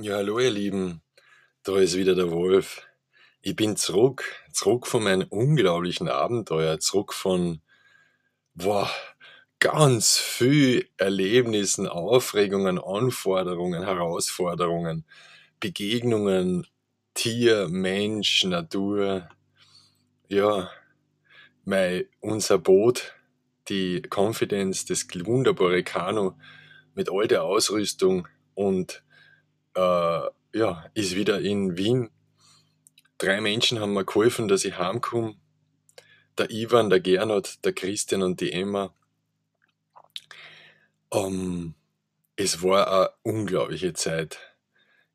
Ja, hallo ihr Lieben, da ist wieder der Wolf. Ich bin zurück, zurück von meinem unglaublichen Abenteuer, zurück von, boah, ganz viel Erlebnissen, Aufregungen, Anforderungen, Herausforderungen, Begegnungen, Tier, Mensch, Natur. Ja, mein, unser Boot, die Confidence, das wunderbare Kanu mit all der Ausrüstung und äh, ja, ist wieder in Wien. Drei Menschen haben mir geholfen, dass ich heimkomme. Der Ivan, der Gernot, der Christian und die Emma. Ähm, es war eine unglaubliche Zeit.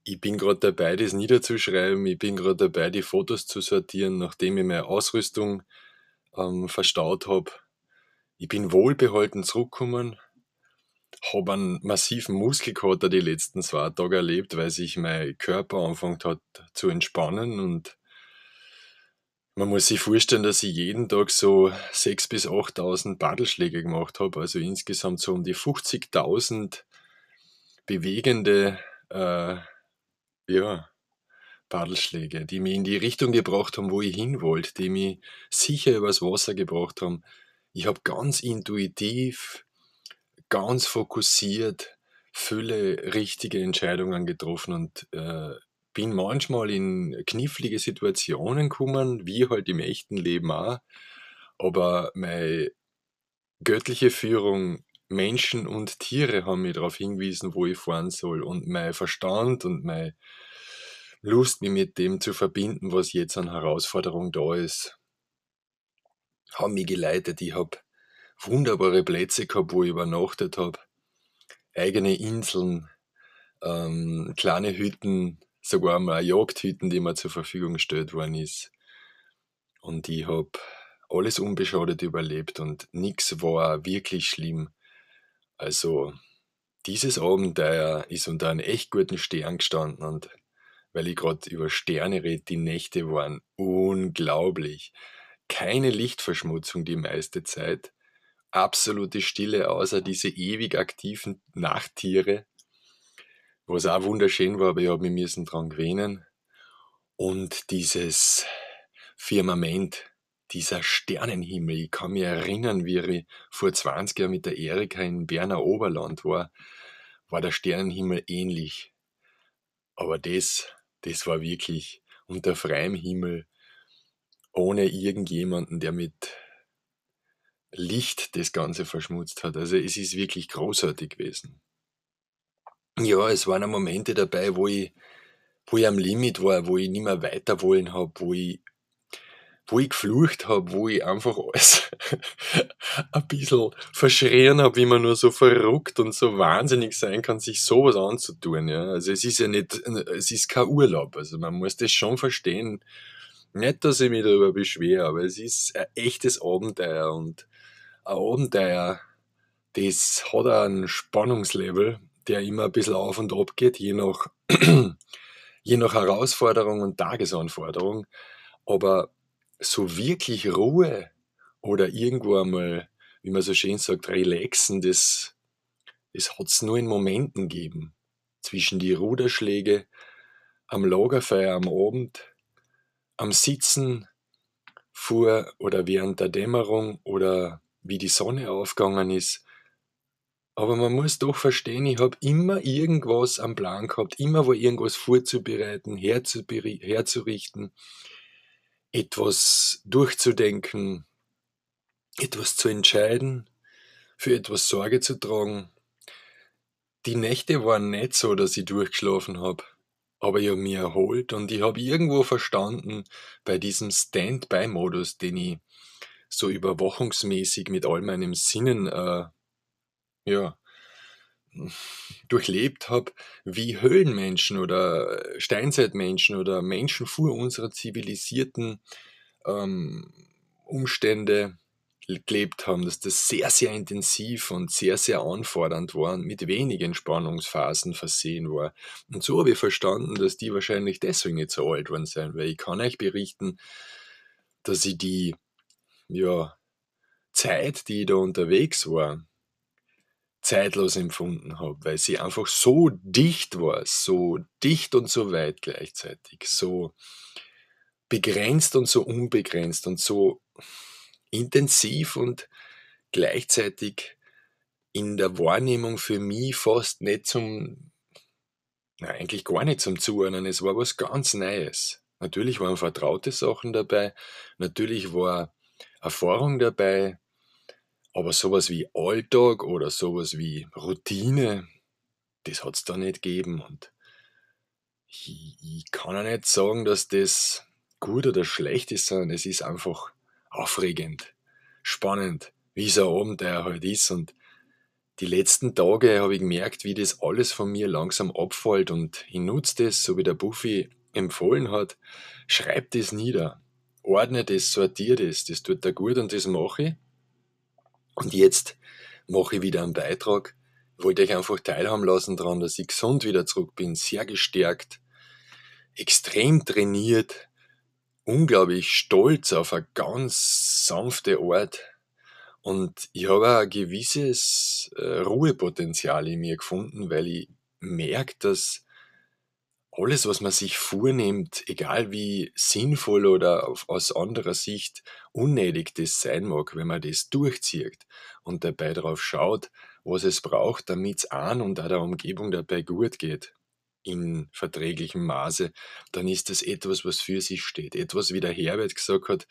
Ich bin gerade dabei, das niederzuschreiben. Ich bin gerade dabei, die Fotos zu sortieren, nachdem ich meine Ausrüstung ähm, verstaut habe. Ich bin wohlbehalten zurückgekommen, habe einen massiven Muskelkater die letzten zwei Tage erlebt, weil sich mein Körper anfängt hat zu entspannen und man muss sich vorstellen, dass ich jeden Tag so 6.000 bis 8.000 Paddelschläge gemacht habe, also insgesamt so um die 50.000 bewegende äh, ja, Paddelschläge, die mich in die Richtung gebracht haben, wo ich hin wollte, die mich sicher übers Wasser gebracht haben. Ich habe ganz intuitiv ganz fokussiert viele richtige Entscheidungen getroffen und äh, bin manchmal in knifflige Situationen gekommen, wie halt im echten Leben auch. Aber meine göttliche Führung, Menschen und Tiere haben mich darauf hingewiesen, wo ich fahren soll. Und mein Verstand und meine Lust, mich mit dem zu verbinden, was jetzt an Herausforderung da ist, haben mich geleitet. Ich habe wunderbare Plätze gehabt, wo ich übernachtet habe. Eigene Inseln, ähm, kleine Hütten, sogar mal Jagdhütten, die mir zur Verfügung gestellt worden ist. Und ich habe alles unbeschadet überlebt und nichts war wirklich schlimm. Also dieses Abenteuer ist unter einem echt guten Stern gestanden und weil ich gerade über Sterne rede, die Nächte waren unglaublich. Keine Lichtverschmutzung die meiste Zeit absolute Stille, außer diese ewig aktiven Nachttiere, was auch wunderschön war, aber ich habe mich dran gewöhnen. Und dieses Firmament, dieser Sternenhimmel, ich kann mich erinnern, wie ich vor 20 Jahren mit der Erika in Berner Oberland war, war der Sternenhimmel ähnlich. Aber das, das war wirklich unter freiem Himmel, ohne irgendjemanden, der mit Licht das Ganze verschmutzt hat. Also es ist wirklich großartig gewesen. Ja, es waren Momente dabei, wo ich, wo ich am Limit war, wo ich nicht mehr weiter wollen habe, wo ich, wo ich geflucht habe, wo ich einfach alles ein bisschen verschrien habe, wie man nur so verrückt und so wahnsinnig sein kann, sich sowas anzutun. Ja. Also es ist ja nicht, es ist kein Urlaub. Also man muss das schon verstehen. Nicht, dass ich mich darüber beschwere, aber es ist ein echtes Abenteuer und ein Abenteuer, das hat einen Spannungslevel, der immer ein bisschen auf und ab geht, je nach, je nach Herausforderung und Tagesanforderung. Aber so wirklich Ruhe oder irgendwo einmal, wie man so schön sagt, relaxen, das, das hat es nur in Momenten gegeben. Zwischen die Ruderschläge, am Lagerfeuer am Abend, am Sitzen vor oder während der Dämmerung oder wie die Sonne aufgegangen ist. Aber man muss doch verstehen, ich habe immer irgendwas am Plan gehabt, immer wo irgendwas vorzubereiten, herzurichten, etwas durchzudenken, etwas zu entscheiden, für etwas Sorge zu tragen. Die Nächte waren nicht so, dass ich durchgeschlafen habe, aber ich habe mich erholt und ich habe irgendwo verstanden bei diesem Stand-by-Modus, den ich so überwachungsmäßig mit all meinen Sinnen äh, ja, durchlebt habe, wie Höhlenmenschen oder Steinzeitmenschen oder Menschen vor unserer zivilisierten ähm, Umstände gelebt haben, dass das sehr, sehr intensiv und sehr, sehr anfordernd war und mit wenigen Spannungsphasen versehen war. Und so habe ich verstanden, dass die wahrscheinlich deswegen nicht so alt waren weil ich kann euch berichten, dass ich die ja, Zeit, die ich da unterwegs war, zeitlos empfunden habe, weil sie einfach so dicht war, so dicht und so weit gleichzeitig, so begrenzt und so unbegrenzt und so intensiv und gleichzeitig in der Wahrnehmung für mich fast nicht zum, na, eigentlich gar nicht zum Zuhören. Es war was ganz Neues. Natürlich waren vertraute Sachen dabei, natürlich war Erfahrung dabei, aber sowas wie Alltag oder sowas wie Routine, das hat es da nicht gegeben. Und ich, ich kann auch nicht sagen, dass das gut oder schlecht ist, sondern es ist einfach aufregend, spannend, wie so ein Abenteuer halt ist. Und die letzten Tage habe ich gemerkt, wie das alles von mir langsam abfällt und ich nutze das, so wie der Buffy empfohlen hat, schreib das nieder, ordne das, sortiere das, das tut da gut und das mache ich. Und jetzt mache ich wieder einen Beitrag, wollte euch einfach teilhaben lassen daran, dass ich gesund wieder zurück bin, sehr gestärkt, extrem trainiert, unglaublich stolz auf eine ganz sanfte Art. Und ich habe ein gewisses äh, Ruhepotenzial in mir gefunden, weil ich merke, dass alles, was man sich vornimmt, egal wie sinnvoll oder aus anderer Sicht unnötig das sein mag, wenn man das durchzieht und dabei darauf schaut, was es braucht, damit es an und auch der Umgebung dabei gut geht, in verträglichem Maße, dann ist das etwas, was für sich steht. Etwas, wie der Herbert gesagt hat,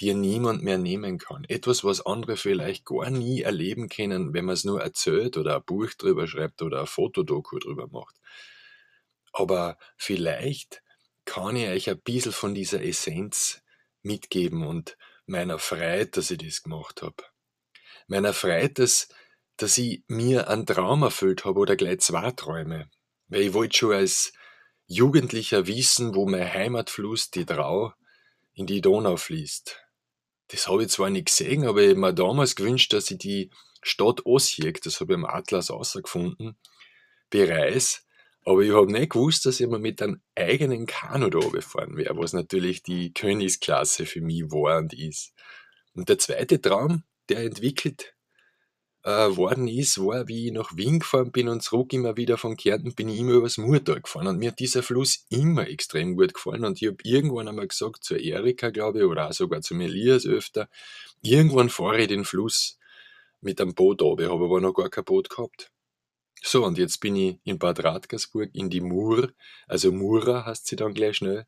dir niemand mehr nehmen kann. Etwas, was andere vielleicht gar nie erleben können, wenn man es nur erzählt oder ein Buch drüber schreibt oder ein Fotodoku drüber macht. Aber vielleicht kann ich euch ein bisschen von dieser Essenz mitgeben und meiner Freiheit, dass ich das gemacht habe. Meiner Freiheit, dass, dass ich mir einen Traum erfüllt habe oder gleich zwei Träume. Weil ich wollte schon als Jugendlicher wissen, wo mein Heimatfluss, die Drau, in die Donau fließt. Das habe ich zwar nicht gesehen, aber ich habe mir damals gewünscht, dass ich die Stadt Osijek, das habe ich im Atlas außergefunden, bereise aber ich habe nicht gewusst, dass ich mal mit einem eigenen Kanu da fahren werde, was natürlich die Königsklasse für mich war und ist. Und der zweite Traum, der entwickelt äh, worden ist, war, wie ich nach Wien gefahren bin und zurück immer wieder von Kärnten, bin ich immer übers Murtal gefahren. Und mir hat dieser Fluss immer extrem gut gefallen. Und ich habe irgendwann einmal gesagt, zur Erika, glaube ich, oder auch sogar zum Elias öfter, irgendwann fahre ich den Fluss mit einem Boot runter. Ich habe aber noch gar kein Boot gehabt. So, und jetzt bin ich in Bad Radkersburg in die Mur, also Mura heißt sie dann gleich schnell,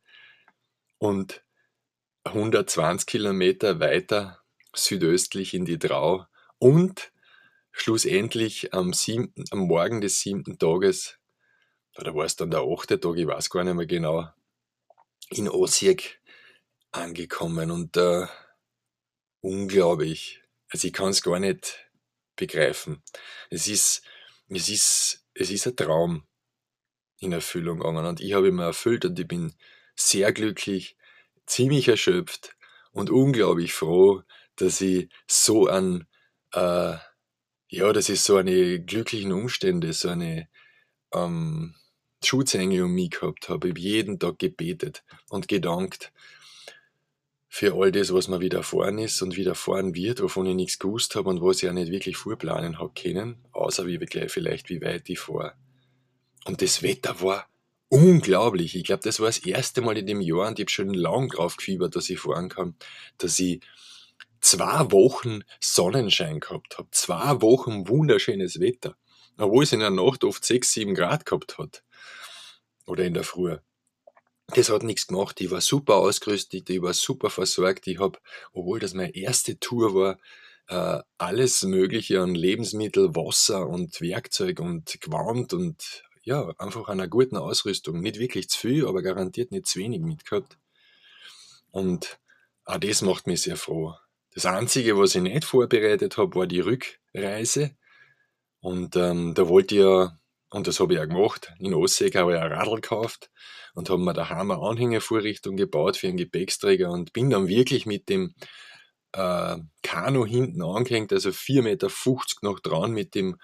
und 120 Kilometer weiter südöstlich in die Drau und schlussendlich am, siebten, am Morgen des siebten Tages, oder war es dann der achte Tag, ich weiß gar nicht mehr genau, in Osijek angekommen und äh, unglaublich. Also ich kann es gar nicht begreifen. Es ist es ist, es ist ein Traum in Erfüllung gegangen und ich habe ihn mir erfüllt und ich bin sehr glücklich, ziemlich erschöpft und unglaublich froh, dass ich so an, äh, ja, dass ich so eine glücklichen Umstände, so eine ähm, Schutzengel um mich gehabt habe. Ich habe jeden Tag gebetet und gedankt, für all das, was mir widerfahren ist und widerfahren wird, wovon ich nichts gewusst habe und was ich auch nicht wirklich vorplanen habe können, außer wie gleich vielleicht, wie weit ich fahre. Und das Wetter war unglaublich. Ich glaube, das war das erste Mal in dem Jahr und ich habe schon lang drauf gefiebert, dass ich fahren kann, dass ich zwei Wochen Sonnenschein gehabt habe. Zwei Wochen wunderschönes Wetter. Obwohl es in der Nacht oft 6, 7 Grad gehabt hat. Oder in der Früh das hat nichts gemacht. Ich war super ausgerüstet, ich war super versorgt. Ich habe, obwohl das meine erste Tour war, äh, alles Mögliche an Lebensmittel, Wasser und Werkzeug und Gewand und ja, einfach einer guten Ausrüstung. Nicht wirklich zu viel, aber garantiert nicht zu wenig mitgehabt. Und auch das macht mich sehr froh. Das Einzige, was ich nicht vorbereitet habe, war die Rückreise. Und ähm, da wollte ich ja und das habe ich auch gemacht. In Osseek habe ich ein Radl gekauft und habe mir daheim eine Anhängervorrichtung gebaut für einen Gepäcksträger und bin dann wirklich mit dem äh, Kanu hinten angehängt, also 4,50 Meter noch dran mit dem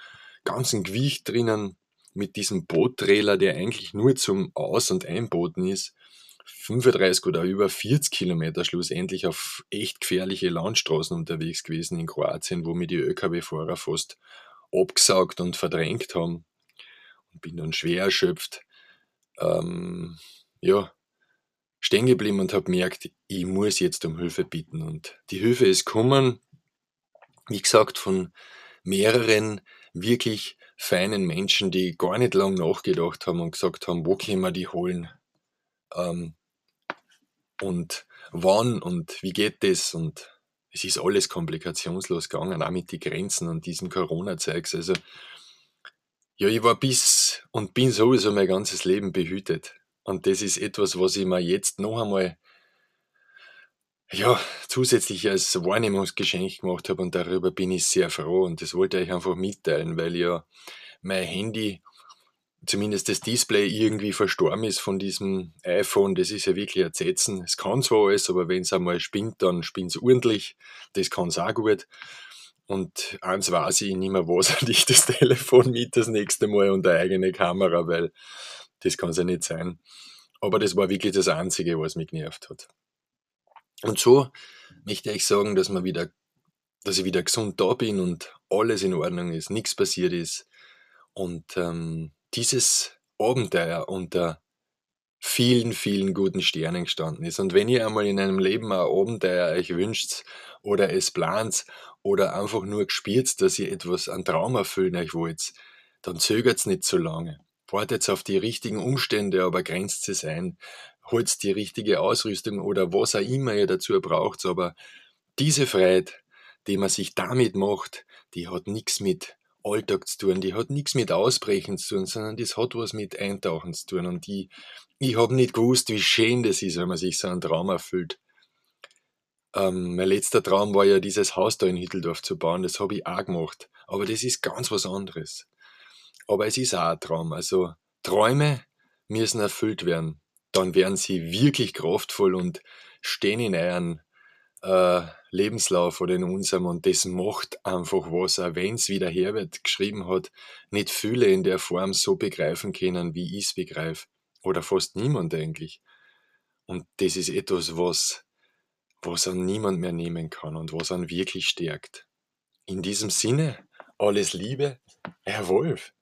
ganzen Gewicht drinnen, mit diesem Boottrailer, der eigentlich nur zum Aus- und Einbooten ist. 35 oder über 40 Kilometer schlussendlich auf echt gefährliche Landstraßen unterwegs gewesen in Kroatien, wo mir die ÖKW-Fahrer fast abgesaugt und verdrängt haben. Und bin dann schwer erschöpft, ähm, ja, stehen geblieben und habe gemerkt, ich muss jetzt um Hilfe bitten. Und die Hilfe ist gekommen, wie gesagt, von mehreren wirklich feinen Menschen, die gar nicht lang nachgedacht haben und gesagt haben, wo können wir die holen? Ähm, und wann und wie geht das? Und es ist alles komplikationslos gegangen, auch mit den Grenzen und diesem Corona-Zeugs. Also, ja, ich war bis und bin sowieso mein ganzes Leben behütet. Und das ist etwas, was ich mir jetzt noch einmal ja, zusätzlich als Wahrnehmungsgeschenk gemacht habe und darüber bin ich sehr froh und das wollte ich einfach mitteilen, weil ja mein Handy, zumindest das Display irgendwie verstorben ist von diesem iPhone, das ist ja wirklich ein Zetzen. Es kann zwar alles, aber wenn es einmal spinnt, dann spinnt es ordentlich. Das kann es auch gut. Und eins weiß ich, nicht mehr was ich das Telefon mit das nächste Mal und eine eigene Kamera, weil das kann es ja nicht sein. Aber das war wirklich das Einzige, was mich genervt hat. Und so möchte ich sagen, dass man wieder, dass ich wieder gesund da bin und alles in Ordnung ist, nichts passiert ist. Und ähm, dieses Abenteuer unter vielen, vielen guten Sternen gestanden ist. Und wenn ihr einmal in einem Leben ein Abenteuer euch wünscht oder es plant oder einfach nur gespielt, dass ihr etwas an Traum erfüllen euch wollt, dann zögert's nicht so lange. Wartet auf die richtigen Umstände, aber grenzt es ein. Holt die richtige Ausrüstung oder was auch immer ihr dazu braucht. Aber diese Freiheit, die man sich damit macht, die hat nichts mit Alltag zu tun, die hat nichts mit Ausbrechen zu tun, sondern das hat was mit Eintauchen zu tun. Und ich, ich habe nicht gewusst, wie schön das ist, wenn man sich so einen Traum erfüllt. Ähm, mein letzter Traum war ja, dieses Haus da in Hitteldorf zu bauen. Das habe ich auch gemacht. Aber das ist ganz was anderes aber es ist auch ein Traum. Also Träume müssen erfüllt werden. Dann werden sie wirklich kraftvoll und stehen in euren äh, Lebenslauf oder in unserem und das macht einfach was, auch wenn es wie der Herbert geschrieben hat, nicht viele in der Form so begreifen können, wie ich es begreife. Oder fast niemand eigentlich. Und das ist etwas, was, was an niemand mehr nehmen kann und was an wirklich stärkt. In diesem Sinne, alles Liebe, Herr Wolf.